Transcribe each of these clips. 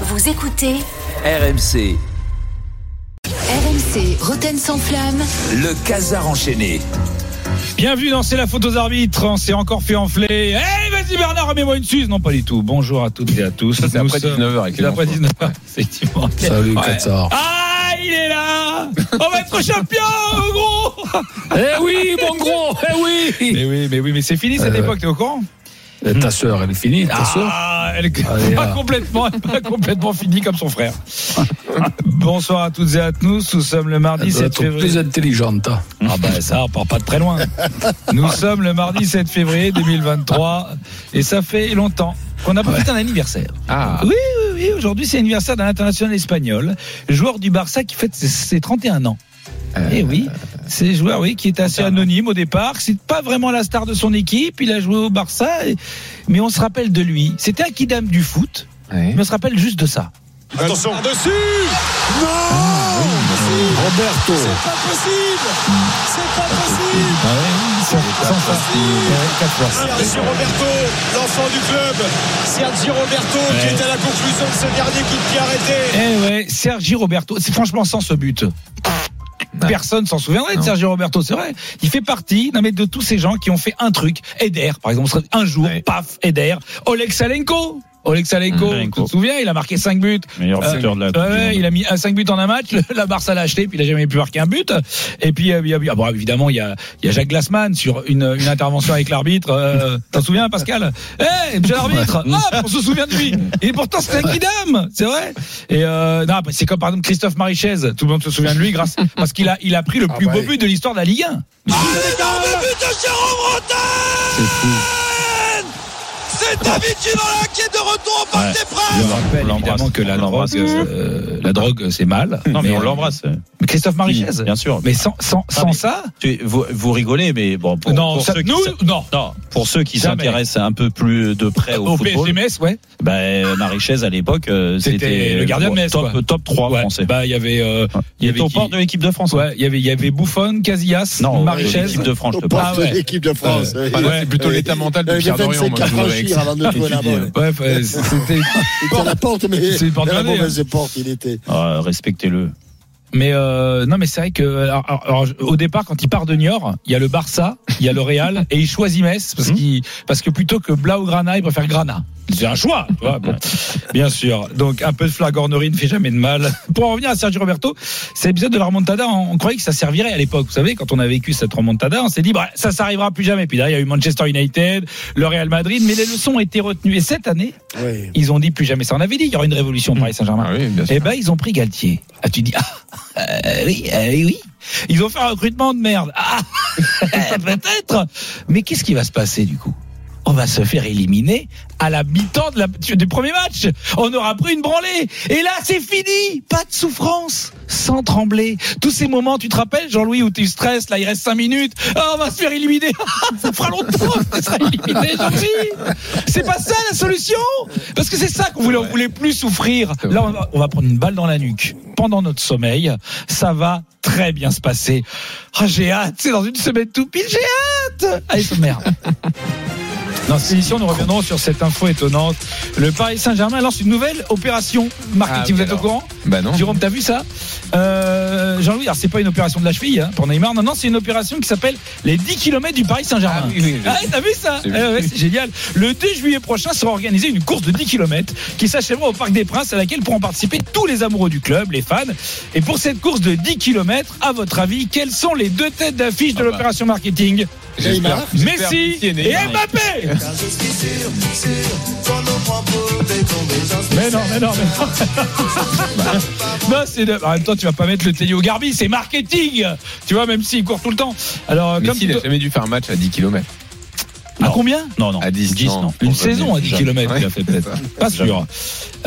Vous écoutez RMC, RMC Roten sans flamme. le casar enchaîné. Bienvenue dans C'est la faute aux arbitres. On s'est encore fait enfler. Hey, vas-y Bernard, remets-moi une suze. Non, pas du tout. Bonjour à toutes et à tous. c'est après sommes- 19 heures avec C'est les après enfants. 19h, effectivement. Salut, Ouais. Katsar. Ah, il est là On va être champion, gros Eh oui, mon gros, eh oui. Mais oui, mais oui, mais c'est fini cette Euh, époque, t'es au courant? Eh, Ta sœur, elle est finie, ta sœur Ah, elle est Allez, pas complètement, pas complètement finie comme son frère. Bonsoir à toutes et à tous. Nous sommes le mardi Elle doit 7 être février. plus intelligente. hein. Ah ben ça, on part pas de très loin. Nous sommes le mardi 7 février 2023 et ça fait longtemps qu'on a pas fait un anniversaire. Ah, Oui, oui, oui. Aujourd'hui, c'est l'anniversaire d'un international espagnol, joueur du Barça qui fête ses, ses 31 ans. Eh oui, c'est un joueur oui, qui est assez anonyme au départ. C'est pas vraiment la star de son équipe. Il a joué au Barça, et- mais on se rappelle de lui. C'était un kidam du foot, mais on se rappelle juste de ça. Attention. Dessus Roberto. C'est pas possible C'est pas possible Sergio Roberto, l'enfant du club. Sergio Roberto qui est à la conclusion de ce dernier coup de pied arrêté. Eh ouais, Sergi Roberto. C'est franchement sans ce but. Personne s'en souviendrait de Sergio Roberto, c'est vrai. Il fait partie non, mais de tous ces gens qui ont fait un truc. Eder, par exemple, un jour, paf, Eder. Oleg Salenko. Oleg Salenko, Salenko. tu te souviens, il a marqué 5 buts. meilleur Euh, buteur de la ouais, Monde. il a mis 5 buts en un match. Le- La Barça l'a acheté, puis il a jamais pu marquer un but. Et puis, euh, il y a, ah bon, évidemment, il y a, il y a Jacques Glassman sur une, une intervention avec l'arbitre. Euh, T'en souviens, Pascal? Eh, monsieur l'arbitre Ah, on se souvient de lui. Et pourtant, c'est un kidam, c'est vrai. Et euh, non, c'est comme par exemple Christophe Marichaise. Tout le monde se souvient de lui grâce parce qu'il a, il a pris le plus beau but de l'histoire de la Ligue 1. Énorme but de Jérôme C'est David Ginola qui est de retour au Parc des Je Princes rappelle l'embrasse. évidemment que la On l'embrasse. drogue, euh, la drogue, c'est mal. Non, mais on euh, l'embrasse. mais Christophe Marichaise. Bien sûr. Mais sans, sans, sans mais- ça, Tu- vous, vous rigolez, mais bon, pour, non, pour ça- ceux qui nous, s- non. non, pour ceux qui s'intéressent un peu plus de près au, Au football, PSMS, ouais. ben, Marie-Chaise, à l'époque, euh, C'était le gardien de Metz, top, quoi. top 3 Ouais. français. Bah, il y avait, euh, il y était avait au qui port de l'équipe de France. hein. ouais, il y avait, il y avait Buffon, Casillas, Non, Marichaise. l'équipe de France, je te parle. Ah l'équipe de France. Euh, oui. ouais. c'est plutôt l'état mental de Pierre Dorian. 25 moi, à je trouve, avec franchir avant de jouer la balle. Ouais, ouais, c'était. Il était à la porte, mais C'est porte la gardée, mauvaise porte, il était. Ah, Respectez-le. Mais euh, non, mais c'est vrai que alors, alors, au départ, quand il part de Niort, il y a le Barça, il y a le Real, et il choisit Metz parce qu'il parce que plutôt que Blaugrana, il préfère Grana. C'est un choix, tu vois. Bon, bien sûr. Donc un peu de flagornerie ne fait jamais de mal. Pour en revenir à Sergio Roberto, cet épisode de la remontada, on, on croyait que ça servirait à l'époque. Vous savez, quand on a vécu cette remontada, on s'est dit bah ça s'arrivera plus jamais. Puis là, il y a eu Manchester United, le Real Madrid, mais les leçons ont été retenues. Et cette année, Oui. ils ont dit plus jamais ça. On avait dit il y aura une révolution au Paris Saint-Germain. Ah oui, bien sûr. Eh ben, ils ont pris Galtier. Ah, tu dis, ah, euh, oui, euh, oui, oui. Ils ont fait un recrutement de merde. Ah, peut-être. Mais qu'est-ce qui va se passer, du coup? On va se faire éliminer à la mi-temps de la- du premier match. On aura pris une branlée. Et là, c'est fini. Pas de souffrance. Sans trembler. Tous ces moments, tu te rappelles, Jean-Louis, où tu stresses, là, il reste cinq minutes. Ah, on va se faire éliminer. ça fera longtemps qu'on sera éliminé, Jean-Louis. C'est pas ça la solution. Parce que c'est ça qu'on voulait. On voulait plus souffrir. Là, on va, on va prendre une balle dans la nuque pendant notre sommeil. Ça va très bien se passer. Ah, j'ai hâte. C'est dans une semaine tout pile. J'ai hâte. Allez, sommaire. Dans cette émission, nous reviendrons sur cette info étonnante. Le Paris Saint-Germain lance une nouvelle opération marketing. Ah oui, Vous êtes alors. au courant Bah non. Jérôme, t'as vu ça euh, Jean-Louis, alors c'est pas une opération de la cheville hein, pour Neymar. Non, non, c'est une opération qui s'appelle les 10 km du Paris Saint-Germain. Ah oui, oui, oui. Ah, t'as vu ça ouais, C'est génial. Le 2 juillet prochain sera organisée une course de 10 km qui s'achèvera au Parc des Princes à laquelle pourront participer tous les amoureux du club, les fans. Et pour cette course de 10 km, à votre avis, quelles sont les deux têtes d'affiche de Ah bah. l'opération marketing? J'espère Messi et et Neymar. Mbappé Mais non, mais non, mais non. non, c'est de- en même temps, tu vas pas mettre le Télio Garbi, c'est marketing. Tu vois, même s'il court tout le temps. Alors, Mais comme s'il tout- a jamais dû faire un match à 10 km. à combien? Non, non. À 10, 10 non. non. Une saison à 10 Jamais. km, il a fait peut-être. Pas sûr.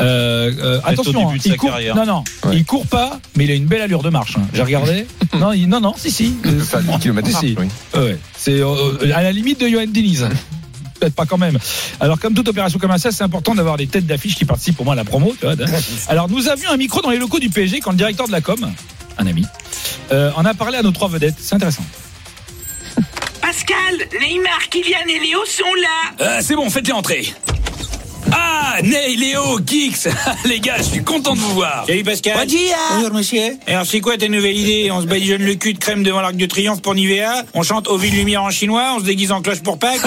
Euh, euh, attention, début hein, de il sa court. carrière. Non, non, Ouais. il court pas, mais il a une belle allure de marche. hein. J'ai regardé. non, il- non, non, si, si. Il peut faire 10 km Si, si. oui. Ouais, c'est euh, à la limite de Johan Diniz. Peut-être pas quand même. Alors, comme toute opération commerciale, c'est important d'avoir des têtes d'affiche qui participent au moins à la promo. Tu vois. Alors, nous avions un micro dans les locaux du PSG quand le directeur de la com, un ami, euh, en a parlé à nos trois vedettes. C'est intéressant. Pascal, Neymar, Kylian et Léo sont là. Euh, c'est bon, faites-les entrer. Ney, Léo, Kix, les gars, je suis content de vous voir. Salut Pascal. Bonjour monsieur. Alors c'est quoi ta nouvelle idée On se badigeonne le cul de crème devant l'arc de triomphe pour Nivea On chante au ville lumière en chinois On se déguise en cloche pour Pâques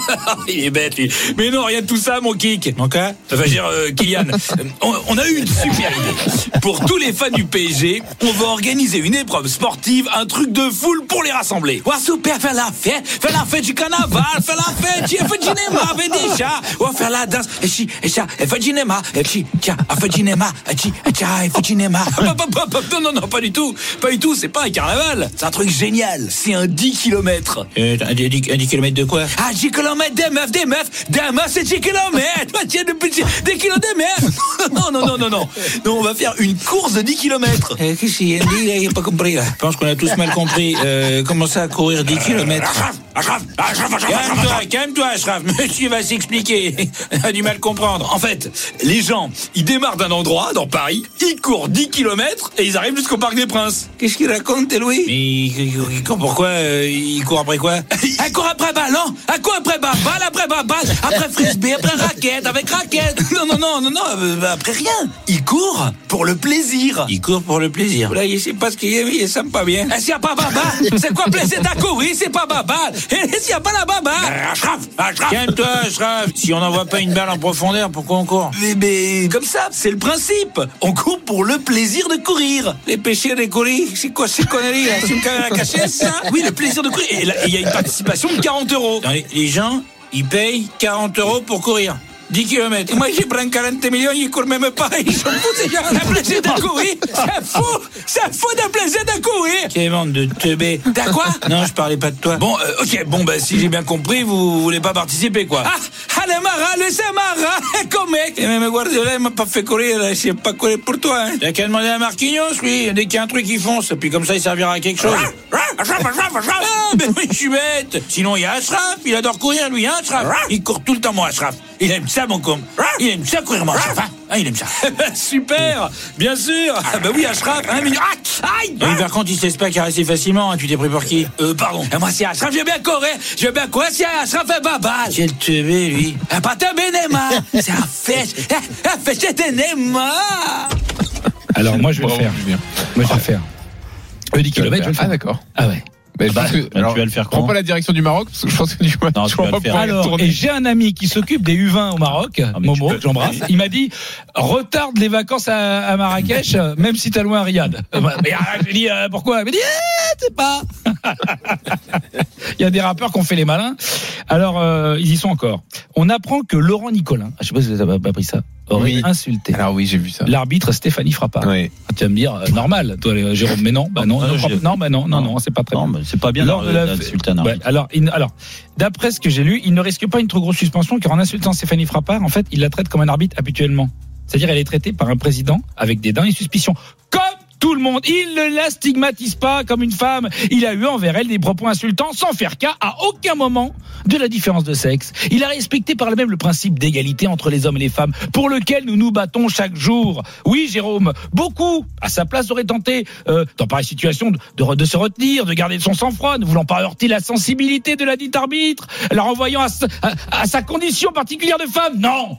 Il est bête lui. Mais non, rien de tout ça mon Kik. Donc quoi Enfin, je veux dire, euh, Kylian, euh, on, on a eu une super idée. Pour tous les fans du PSG, on va organiser une épreuve sportive, un truc de foule pour les rassembler. Ouais, super, faire la fête, faire la fête du carnaval, faire la fête, tu fais du des chats. On va faire la danse, et fait du cinéma, et chi, fait du cinéma, et chi, hop, hop, hop, Non, non, non, pas du tout. Pas du tout, c'est pas un carnaval. C'est un truc génial. C'est un 10 km. Euh, un 10, km de quoi Ah, 10 km des meufs, des meufs, des meufs, c'est 10 km. Bah, tiens, des kilos des meufs. Non, non, non, non, non. Non, on va faire une course de 10 km. Qu'est-ce qu'il y a dit, là Il a pas compris, là. Je pense qu'on a tous mal compris. Euh, comment ça, courir 10 km Calme-toi, calme-toi, Ashraf. Monsieur va s'expliquer. A du mal comprendre. En fait, les gens, ils démarrent d'un endroit, dans Paris, ils courent 10 km et ils arrivent jusqu'au Parc des Princes. Qu'est-ce qu'il raconte, Louis? Mais pourquoi euh, il court après quoi? Il court après ballon, il court après balle, balle après balle, balle, après frisbee, après raquette, avec raquette. Non, non, non, non, non, euh, après rien. Il court pour le plaisir. Il court pour le plaisir. Là, il sait pas ce qu'il y a, il sent pas bien. S'il n'y a pas baba, c'est quoi plaisir à courir, c'est pas baba. Et s'il n'y a pas la baba. Ashraf, Ashraf. Calme-toi, Ashraf. Si on n'envoie pas une balle en profondeur, pourquoi on court mais, mais comme ça, c'est le principe. On court pour le plaisir de courir. Les péchés de courir, c'est quoi ces conneries C'est une caméra cachée, ça? Oui, le plaisir de courir. Et il y a une participation de 40 euros. Les, les gens, ils payent 40 euros pour courir. 10 km. Moi, j'ai pris 40 millions, ils courent même pas. Ils s'en foutent, ces gens. Le plaisir de courir, c'est fou. C'est fou de plaisir de courir. Quelle bande de teubés. T'as quoi? Non, je parlais pas de toi. Bon, euh, ok, bon, bah, si j'ai bien compris, vous voulez pas participer, quoi. Ah, allez, Mara, laissez Mara, comme mec. Et même Guardiola, il m'a pas fait courir, là. Je pas courir pour toi, hein. T'as qu'à demander à Marquinhos, lui. Dès qu'il y a un truc, il fonce. Puis comme ça, il servira à quelque chose. Ah, mais oui, je suis bête. Sinon, il y a Ashraf. Il adore courir, lui, hein, Ashraf. Il court tout le temps, mon Ashraf. Il aime ça, mon com. Il aime ça courir, mon Ashraf. hein. Ah, il aime ça. Super, bien sûr. Ah, bah oui, Ashraf. Hein, mais... Ah, aïe. Oui, par contre, il se laisse pas caresser facilement. hein. Tu t'es pris pour qui? Euh, pardon. Ah, Moi, c'est Ashraf. Je veux bien courir. Je bien courir. C'est Ashraf et Baba. Quel teubé, lui. Ah, pas teubé, Neymar. C'est un fèche. Un fèche, c'était Neymar. Alors moi je vais le faire. Moi je vais le faire. Le 10 km, je vais le Ah, faire. d'accord. Ah ouais. Mais je Bah, pense que- bah, tu vas le faire Prends quand pas la direction du Maroc, parce que je pense que du coup, Non, tu vas le faire. Alors, et j'ai un ami qui s'occupe des U20 au Maroc, tu Momo, peux- j'embrasse. Il m'a dit retarde les vacances à, à Marrakech, euh, même si t'as loin à Riyad. Euh, bah, Mais ah, je lui ai dit euh, pourquoi? Il m'a dit eh, c'est pas. Il y a des rappeurs qui ont fait les malins. Alors euh, ils y sont encore. On apprend que Laurent Nicolin, je sais pas si vous avez pas pris ça, aurait Oui. insulté Alors oui, j'ai vu ça. l'arbitre Stéphanie Frappard. Ouais. Tu vas me dire euh, normal, toi euh, Jérôme, mais non, bah non, Non, non, non, bah non, non, non, c'est pas très Non, bien. mais c'est pas bien d'insulter un Ouais, arbitre. alors, il- alors, d'après ce que j'ai lu, il ne risque pas une trop grosse suspension car en insultant Stéphanie Frappard, en fait, il la traite comme un arbitre habituellement. C'est-à-dire, elle est traitée par un président avec dédain et suspicion. Comme tout le monde. Il ne la stigmatise pas comme une femme. Il a eu envers elle des propos insultants sans faire cas à aucun moment de la différence de sexe. Il a respecté par le même le principe d'égalité entre les hommes et les femmes pour lequel nous nous battons chaque jour. Oui, Jérôme, beaucoup, à sa place, auraient tenté, euh, dans pareille situation, de, de, se retenir, de garder son sang-froid, ne voulant pas heurter la sensibilité de la dite arbitre, la renvoyant à- à sa condition particulière de femme. Non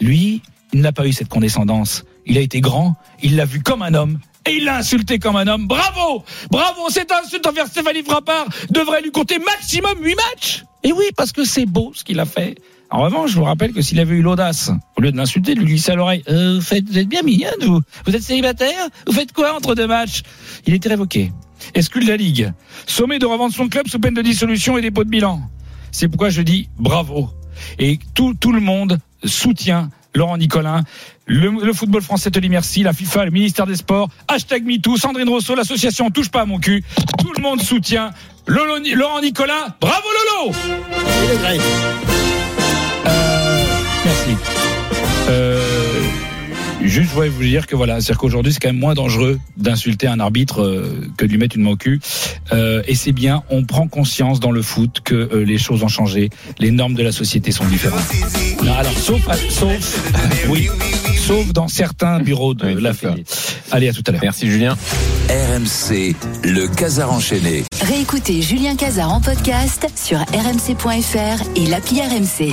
Lui, il n'a pas eu cette condescendance. Il a été grand, il l'a vu comme un homme. Et il l'a insulté comme un homme. Bravo Bravo Cette insulte envers Stéphanie Frappard devrait lui compter maximum 8 matchs Et oui, parce que c'est beau ce qu'il a fait. En revanche, je vous rappelle que s'il avait eu l'audace, au lieu de l'insulter, de lui glisser à l'oreille euh, vous, faites, vous êtes bien mignonne, vous Vous êtes célibataire? Vous faites quoi entre deux matchs? Il était révoqué. Exclu la Ligue. Sommé de revendre son club sous peine de dissolution et dépôt de bilan? C'est pourquoi je dis bravo. Et tout, tout le monde soutient Laurent Nicolin. Le, football français te dit merci. La FIFA, le ministère des Sports, hashtag MeToo, Sandrine Rousseau, l'association Touche pas à mon cul. Tout le monde soutient Laurent Nicolin. Bravo Lolo juste, je voulais vous dire que voilà, c'est-à-dire qu'aujourd'hui, c'est quand même moins dangereux d'insulter un arbitre euh, que de lui mettre une main au cul. Euh, et c'est bien, on prend conscience dans le foot que euh, les choses ont changé, les normes de la société sont différentes. Non, alors, sauf, sauf, oui, sauf dans certains bureaux de Oui, la. Fédé. Allez, à tout à l'heure. Merci Julien. RMC, le Casar enchaîné. Réécoutez Julien Cazard en podcast sur rmc.fr et l'appli RMC.